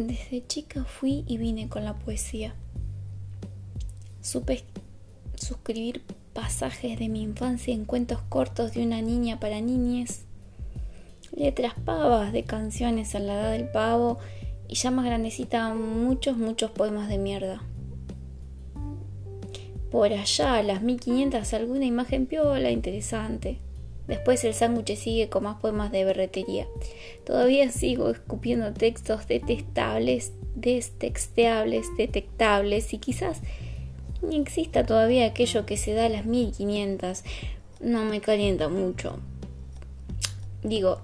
Desde chica fui y vine con la poesía. Supe suscribir pasajes de mi infancia en cuentos cortos de una niña para niñes, letras pavas de canciones a la edad del pavo y ya más grandecita muchos, muchos poemas de mierda. Por allá, a las 1500, alguna imagen piola interesante. Después el sándwich sigue con más poemas de berretería. Todavía sigo escupiendo textos detestables, destexteables, detectables y quizás ni exista todavía aquello que se da a las 1500. No me calienta mucho. Digo,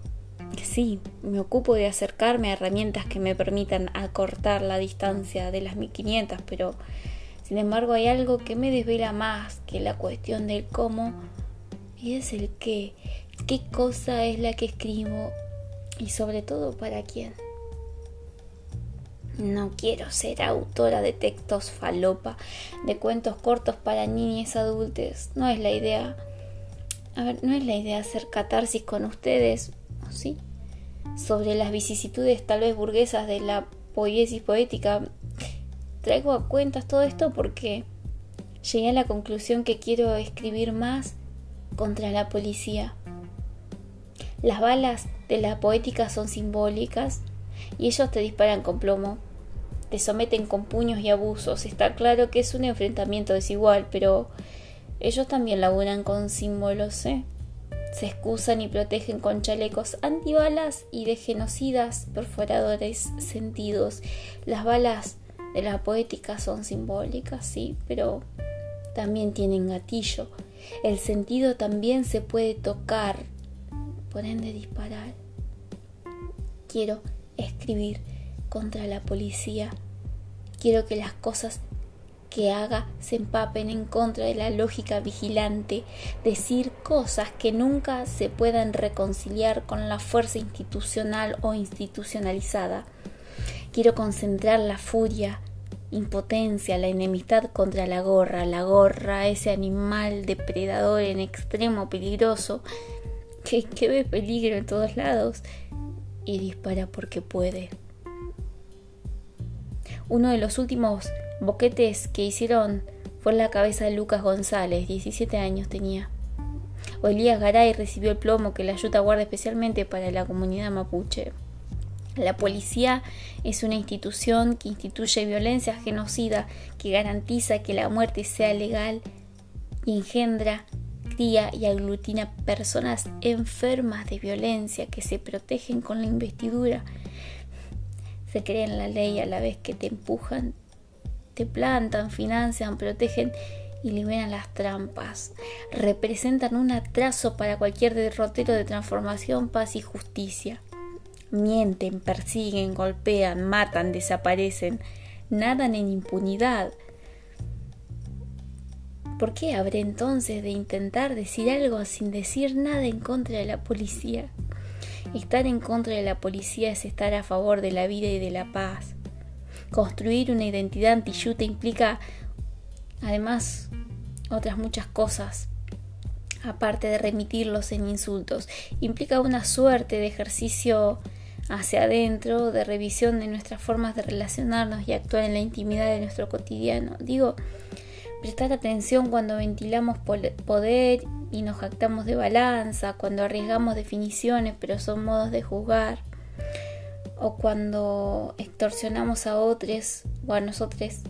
sí, me ocupo de acercarme a herramientas que me permitan acortar la distancia de las 1500, pero sin embargo hay algo que me desvela más que la cuestión del cómo y es el qué, qué cosa es la que escribo y sobre todo para quién. No quiero ser autora de textos falopa, de cuentos cortos para niñas adultas. No es la idea. A ver, no es la idea hacer catarsis con ustedes, ¿o sí? Sobre las vicisitudes tal vez burguesas de la poiesis poética. Traigo a cuentas todo esto porque llegué a la conclusión que quiero escribir más contra la policía. Las balas de la poética son simbólicas y ellos te disparan con plomo, te someten con puños y abusos. Está claro que es un enfrentamiento desigual, pero ellos también laburan con símbolos, ¿eh? Se excusan y protegen con chalecos antibalas y de genocidas perforadores sentidos. Las balas de la poética son simbólicas, sí, pero también tienen gatillo. El sentido también se puede tocar, por ende disparar. Quiero escribir contra la policía. Quiero que las cosas que haga se empapen en contra de la lógica vigilante, decir cosas que nunca se puedan reconciliar con la fuerza institucional o institucionalizada. Quiero concentrar la furia, impotencia, la enemistad contra la gorra, la gorra, ese animal depredador en extremo peligroso que, ve peligro en todos lados y dispara porque puede. Uno de los últimos boquetes que hicieron fue en la cabeza de Lucas González, 17 años tenía. O Elías Garay recibió el plomo que la ayuda guarda especialmente para la comunidad mapuche. La policía es una institución que instituye violencia genocida, que garantiza que la muerte sea legal y engendra, cría y aglutina personas enfermas de violencia que se protegen con la investidura. Se creen la ley a la vez que te empujan, te plantan, financian, protegen y liberan las trampas. Representan un atraso para cualquier derrotero de transformación, paz y justicia. Mienten, persiguen, golpean, matan, desaparecen, nadan en impunidad. ¿Por qué habré entonces de intentar decir algo sin decir nada en contra de la policía? Estar en contra de la policía es estar a favor de la vida y de la paz. Construir una identidad antiyuta implica, además, otras muchas cosas, aparte de remitirlos en insultos. Implica una suerte de ejercicio hacia adentro, de revisión de nuestras formas de relacionarnos y actuar en la intimidad de nuestro cotidiano. Digo, prestar atención cuando ventilamos poder y nos jactamos de balanza, cuando arriesgamos definiciones pero son modos de juzgar, o cuando extorsionamos a otros o a nosotros,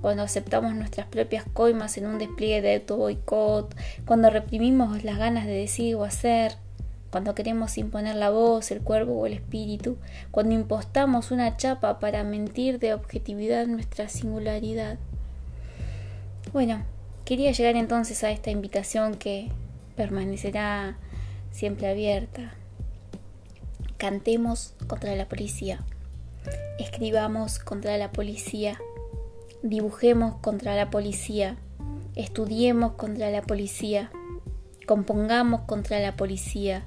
cuando aceptamos nuestras propias coimas en un despliegue de auto boicot, cuando reprimimos las ganas de decir o hacer, cuando queremos imponer la voz, el cuerpo o el espíritu, cuando impostamos una chapa para mentir de objetividad nuestra singularidad. Bueno, quería llegar entonces a esta invitación que permanecerá siempre abierta. Cantemos contra la policía, escribamos contra la policía, dibujemos contra la policía, estudiemos contra la policía, compongamos contra la policía,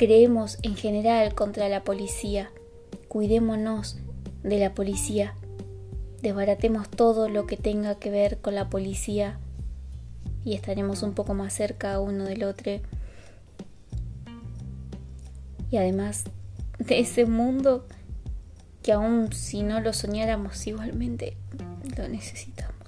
Creemos en general contra la policía. Cuidémonos de la policía. Desbaratemos todo lo que tenga que ver con la policía y estaremos un poco más cerca uno del otro. Y además de ese mundo que aun si no lo soñáramos igualmente, lo necesitamos.